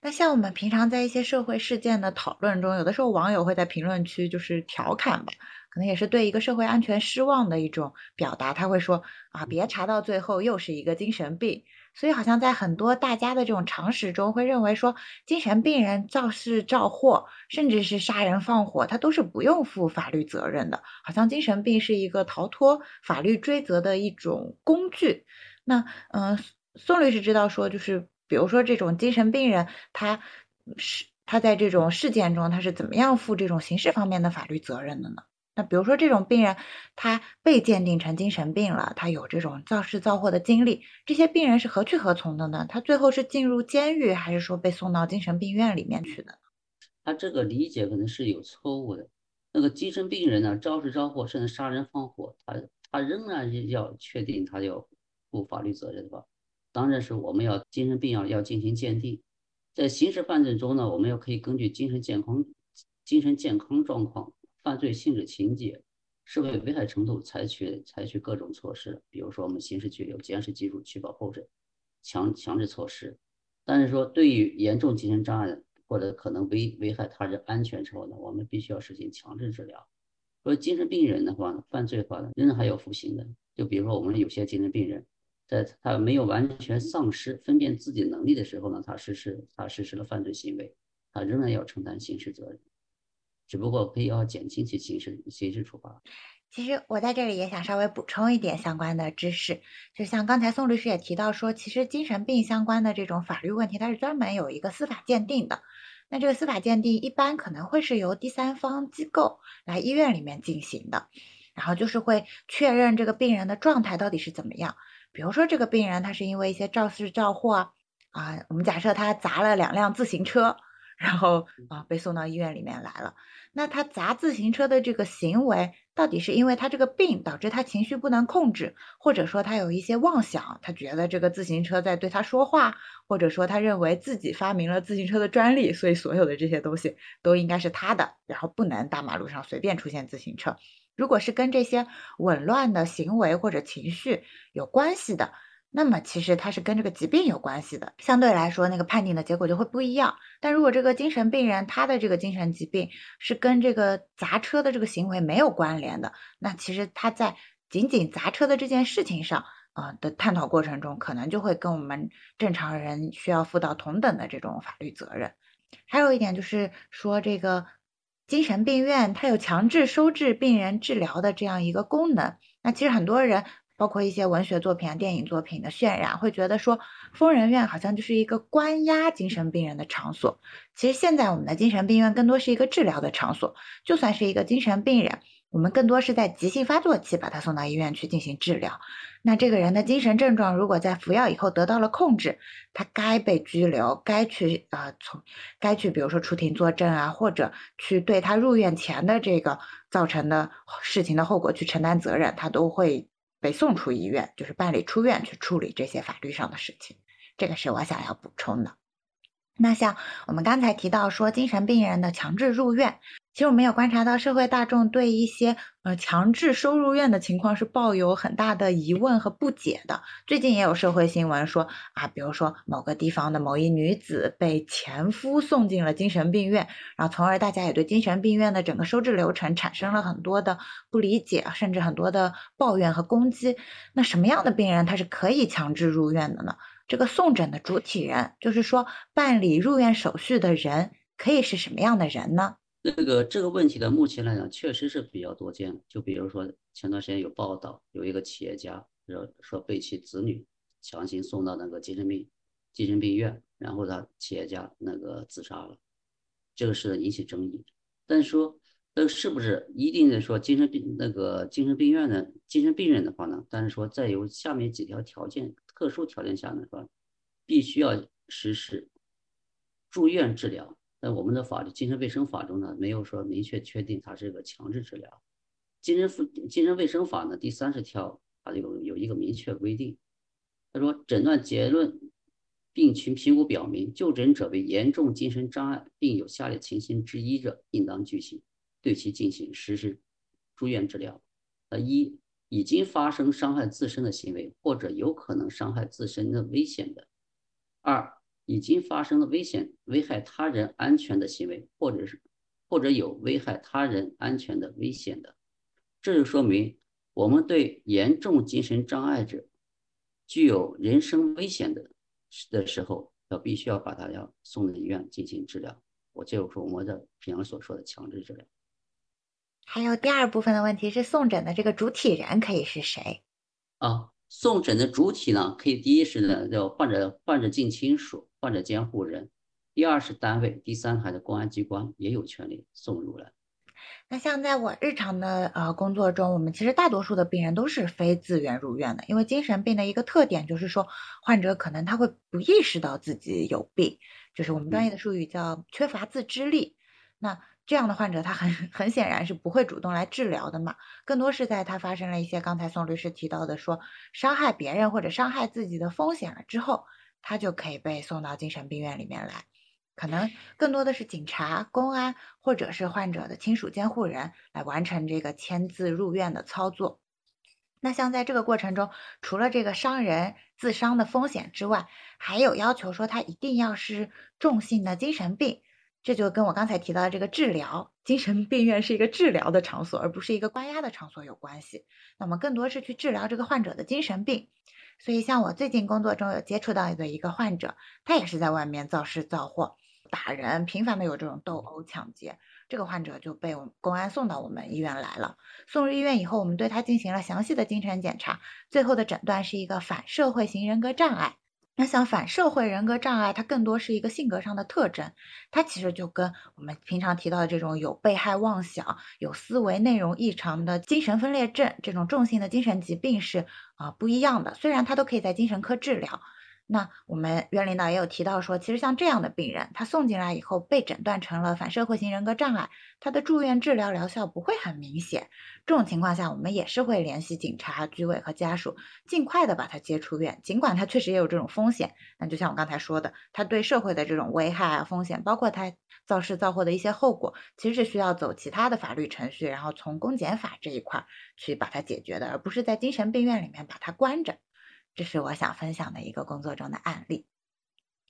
那像我们平常在一些社会事件的讨论中，有的时候网友会在评论区就是调侃吧，可能也是对一个社会安全失望的一种表达。他会说啊，别查到最后又是一个精神病。所以好像在很多大家的这种常识中，会认为说精神病人肇事肇祸，甚至是杀人放火，他都是不用负法律责任的。好像精神病是一个逃脱法律追责的一种工具。那嗯，宋律师知道说就是。比如说，这种精神病人，他是他在这种事件中，他是怎么样负这种刑事方面的法律责任的呢？那比如说，这种病人他被鉴定成精神病了，他有这种肇事肇祸的经历，这些病人是何去何从的呢？他最后是进入监狱，还是说被送到精神病院里面去的？他这个理解可能是有错误的。那个精神病人呢，肇事肇祸甚至杀人放火，他他仍然要确定他要负法律责任的吧？当然是我们要精神病要要进行鉴定，在刑事犯罪中呢，我们要可以根据精神健康、精神健康状况、犯罪性质情节、社会危害程度，采取采取各种措施。比如说，我们刑事局有监视记录、取保候审、强强制措施。但是说，对于严重精神障碍或者可能危危害他人安全时候呢，我们必须要实行强制治疗。说精神病人的话呢，犯罪的话呢，仍然还有服刑的。就比如说，我们有些精神病人。在他没有完全丧失分辨自己能力的时候呢，他实施他实施了犯罪行为，他仍然要承担刑事责任，只不过可以要减轻其刑事刑事处罚。其实我在这里也想稍微补充一点相关的知识，就像刚才宋律师也提到说，其实精神病相关的这种法律问题，它是专门有一个司法鉴定的。那这个司法鉴定一般可能会是由第三方机构来医院里面进行的，然后就是会确认这个病人的状态到底是怎么样。比如说，这个病人他是因为一些肇事肇祸，啊，啊我们假设他砸了两辆自行车，然后啊被送到医院里面来了。那他砸自行车的这个行为，到底是因为他这个病导致他情绪不能控制，或者说他有一些妄想，他觉得这个自行车在对他说话，或者说他认为自己发明了自行车的专利，所以所有的这些东西都应该是他的，然后不能大马路上随便出现自行车。如果是跟这些紊乱的行为或者情绪有关系的。那么其实它是跟这个疾病有关系的，相对来说那个判定的结果就会不一样。但如果这个精神病人他的这个精神疾病是跟这个砸车的这个行为没有关联的，那其实他在仅仅砸车的这件事情上啊的探讨过程中，可能就会跟我们正常人需要负到同等的这种法律责任。还有一点就是说，这个精神病院它有强制收治病人治疗的这样一个功能。那其实很多人。包括一些文学作品啊、电影作品的渲染，会觉得说疯人院好像就是一个关押精神病人的场所。其实现在我们的精神病院更多是一个治疗的场所。就算是一个精神病人，我们更多是在急性发作期把他送到医院去进行治疗。那这个人的精神症状如果在服药以后得到了控制，他该被拘留，该去啊从该去比如说出庭作证啊，或者去对他入院前的这个造成的事情的后果去承担责任，他都会。被送出医院，就是办理出院去处理这些法律上的事情，这个是我想要补充的。那像我们刚才提到说，精神病人的强制入院。其实我们有观察到，社会大众对一些呃强制收入院的情况是抱有很大的疑问和不解的。最近也有社会新闻说啊，比如说某个地方的某一女子被前夫送进了精神病院，然后从而大家也对精神病院的整个收治流程产生了很多的不理解，甚至很多的抱怨和攻击。那什么样的病人他是可以强制入院的呢？这个送诊的主体人，就是说办理入院手续的人，可以是什么样的人呢？那个这个问题呢，目前来讲确实是比较多见。就比如说前段时间有报道，有一个企业家说说被其子女强行送到那个精神病精神病院，然后他企业家那个自杀了，这个是引起争议。但是说那是不是一定的说精神病那个精神病院的精神病人的话呢？但是说再有下面几条条件，特殊条件下呢，说必须要实施住院治疗。在我们的法律《精神卫生法》中呢，没有说明确确定它是一个强制治疗。《精神复精神卫生法》呢第三十条，它有有一个明确规定，他说诊断结论、病情评估表明就诊者为严重精神障碍，并有下列情形之一者，应当举行对其进行实施住院治疗。呃，一已经发生伤害自身的行为，或者有可能伤害自身的危险的；二。已经发生了危险、危害他人安全的行为，或者是或者有危害他人安全的危险的，这就说明我们对严重精神障碍者具有人身危险的的时候，要必须要把他要送到医院进行治疗。我就是我们的平常所说的强制治疗。还有第二部分的问题是送诊的这个主体人可以是谁？啊，送诊的主体呢，可以第一是呢叫患者患者近亲属。患者监护人，第二是单位，第三还是公安机关也有权利送入来。那像在我日常的呃工作中，我们其实大多数的病人都是非自愿入院的，因为精神病的一个特点就是说，患者可能他会不意识到自己有病，就是我们专业的术语叫缺乏自知力。那这样的患者他很 很显然是不会主动来治疗的嘛，更多是在他发生了一些刚才宋律师提到的说伤害别人或者伤害自己的风险了之后。他就可以被送到精神病院里面来，可能更多的是警察、公安或者是患者的亲属监护人来完成这个签字入院的操作。那像在这个过程中，除了这个伤人自伤的风险之外，还有要求说他一定要是重性的精神病，这就跟我刚才提到的这个治疗，精神病院是一个治疗的场所，而不是一个关押的场所有关系。那么更多是去治疗这个患者的精神病。所以，像我最近工作中有接触到的一个患者，他也是在外面造事造祸、打人，频繁的有这种斗殴、抢劫。这个患者就被我们公安送到我们医院来了。送入医院以后，我们对他进行了详细的精神检查，最后的诊断是一个反社会型人格障碍。那像反社会人格障碍，它更多是一个性格上的特征，它其实就跟我们平常提到的这种有被害妄想、有思维内容异常的精神分裂症这种重性的精神疾病是啊不一样的。虽然它都可以在精神科治疗，那我们院领导也有提到说，其实像这样的病人，他送进来以后被诊断成了反社会型人格障碍，他的住院治疗疗效不会很明显。这种情况下，我们也是会联系警察、居委和家属，尽快的把他接出院。尽管他确实也有这种风险，那就像我刚才说的，他对社会的这种危害啊、风险，包括他造事造祸的一些后果，其实是需要走其他的法律程序，然后从公检法这一块去把它解决的，而不是在精神病院里面把他关着。这是我想分享的一个工作中的案例。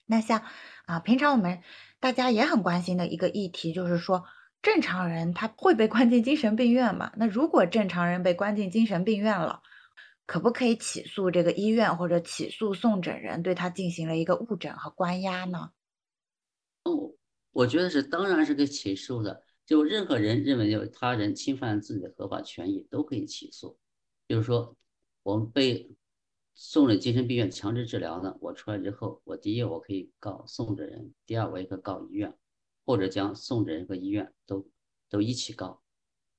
那像啊，平常我们大家也很关心的一个议题，就是说正常人他会被关进精神病院吗？那如果正常人被关进精神病院了，可不可以起诉这个医院或者起诉送诊人对他进行了一个误诊和关押呢？哦，我觉得是，当然是可以起诉的。就任何人认为有他人侵犯自己的合法权益，都可以起诉。比如说，我们被送了精神病院强制治疗呢，我出来之后，我第一我可以告送诊人，第二我也可以告医院，或者将送诊人和医院都都一起告，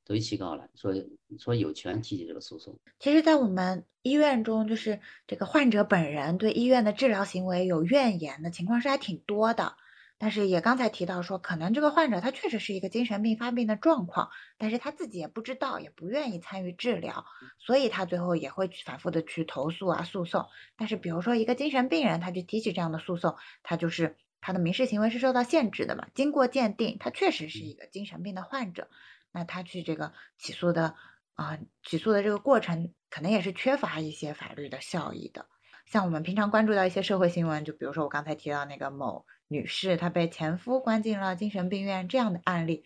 都一起告来说说有权提起这个诉讼。其实，在我们医院中，就是这个患者本人对医院的治疗行为有怨言的情况是还挺多的。但是也刚才提到说，可能这个患者他确实是一个精神病发病的状况，但是他自己也不知道，也不愿意参与治疗，所以他最后也会反复的去投诉啊诉讼。但是比如说一个精神病人，他去提起这样的诉讼，他就是他的民事行为是受到限制的嘛。经过鉴定，他确实是一个精神病的患者，那他去这个起诉的啊起诉的这个过程，可能也是缺乏一些法律的效益的。像我们平常关注到一些社会新闻，就比如说我刚才提到那个某。女士，她被前夫关进了精神病院，这样的案例，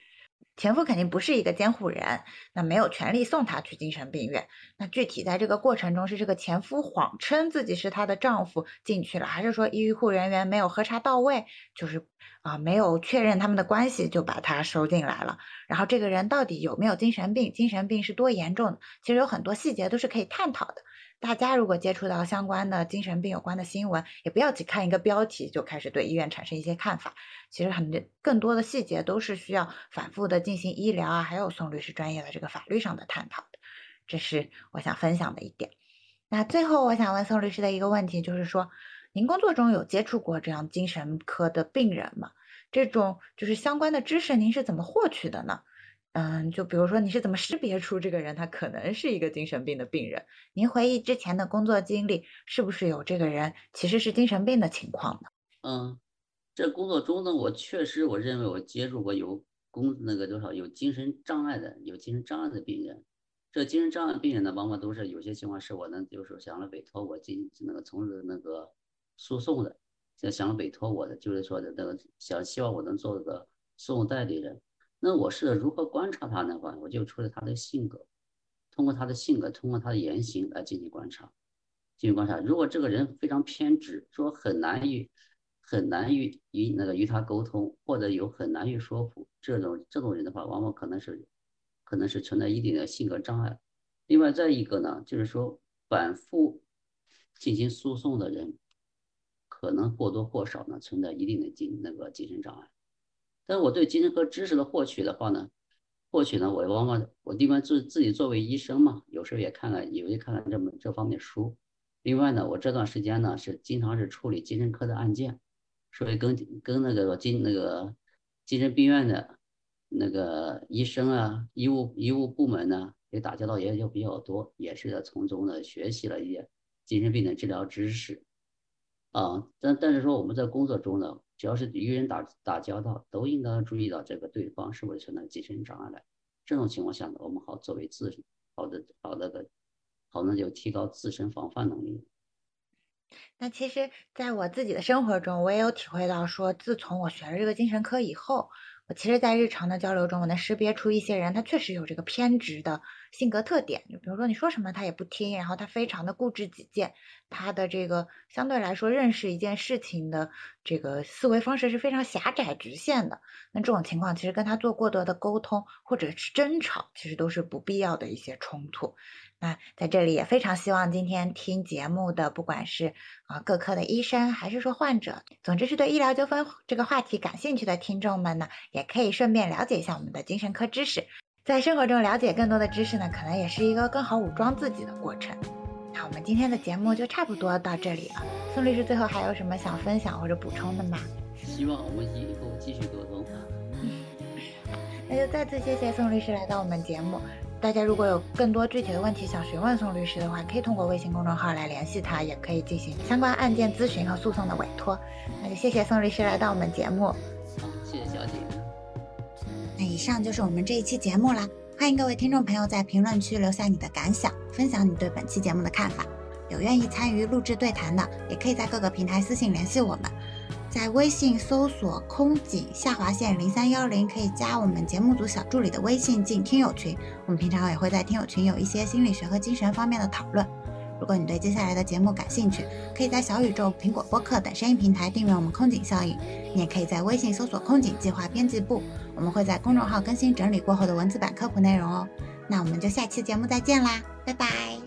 前夫肯定不是一个监护人，那没有权利送她去精神病院。那具体在这个过程中，是这个前夫谎称自己是她的丈夫进去了，还是说医护人员没有核查到位，就是啊没有确认他们的关系就把她收进来了？然后这个人到底有没有精神病？精神病是多严重的？其实有很多细节都是可以探讨的。大家如果接触到相关的精神病有关的新闻，也不要只看一个标题就开始对医院产生一些看法。其实很多更多的细节都是需要反复的进行医疗啊，还有宋律师专业的这个法律上的探讨的。这是我想分享的一点。那最后我想问宋律师的一个问题就是说，您工作中有接触过这样精神科的病人吗？这种就是相关的知识，您是怎么获取的呢？嗯，就比如说你是怎么识别出这个人他可能是一个精神病的病人？您回忆之前的工作经历，是不是有这个人其实是精神病的情况呢？嗯，这工作中呢，我确实我认为我接触过有工那个多少有精神障碍的有精神障碍的病人。这精神障碍病人呢，往往都是有些情况是我呢，就是想了委托我进那个从事那个诉讼的，想想委托我的，就是说的那个想希望我能做个诉讼代理人。那我是如何观察他的话，我就出了他的性格，通过他的性格，通过他的言行来进行观察，进行观察。如果这个人非常偏执，说很难与很难与与那个与他沟通，或者有很难与说服这种这种人的话，往往可能是可能是存在一定的性格障碍。另外再一个呢，就是说反复进行诉讼的人，可能或多或少呢存在一定的精那个精神障碍。但是我对精神科知识的获取的话呢，获取呢，我往往我一般自自己作为医生嘛，有时候也看看，有些看看这么这方面书。另外呢，我这段时间呢是经常是处理精神科的案件，所以跟跟那个精那个精神病院的那个医生啊、医务医务部门呢，也打交道也就比较多，也是从中呢学习了一些精神病的治疗知识。啊，但但是说我们在工作中呢。只要是与人打打交道，都应该注意到这个对方是不是存在精神障碍的。这种情况下呢，我们好作为自好的好的个好呢，就提高自身防范能力。那其实，在我自己的生活中，我也有体会到，说自从我学了这个精神科以后。我其实，在日常的交流中，我能识别出一些人，他确实有这个偏执的性格特点。就比如说，你说什么他也不听，然后他非常的固执己见，他的这个相对来说认识一件事情的这个思维方式是非常狭窄直线的。那这种情况，其实跟他做过多的沟通或者是争吵，其实都是不必要的一些冲突。那在这里也非常希望今天听节目的，不管是啊各科的医生，还是说患者，总之是对医疗纠纷这个话题感兴趣的听众们呢，也可以顺便了解一下我们的精神科知识，在生活中了解更多的知识呢，可能也是一个更好武装自己的过程。那我们今天的节目就差不多到这里了。宋律师最后还有什么想分享或者补充的吗？希望我们以后继续沟通。那就再次谢谢宋律师来到我们节目。大家如果有更多具体的问题想询问宋律师的话，可以通过微信公众号来联系他，也可以进行相关案件咨询和诉讼的委托。那就谢谢宋律师来到我们节目。好，谢谢小姐。那以上就是我们这一期节目啦。欢迎各位听众朋友在评论区留下你的感想，分享你对本期节目的看法。有愿意参与录制对谈的，也可以在各个平台私信联系我们。在微信搜索“空警下划线零三幺零”，可以加我们节目组小助理的微信进听友群。我们平常也会在听友群有一些心理学和精神方面的讨论。如果你对接下来的节目感兴趣，可以在小宇宙、苹果播客等声音平台订阅我们空警效应。你也可以在微信搜索“空警计划编辑部”，我们会在公众号更新整理过后的文字版科普内容哦。那我们就下期节目再见啦，拜拜。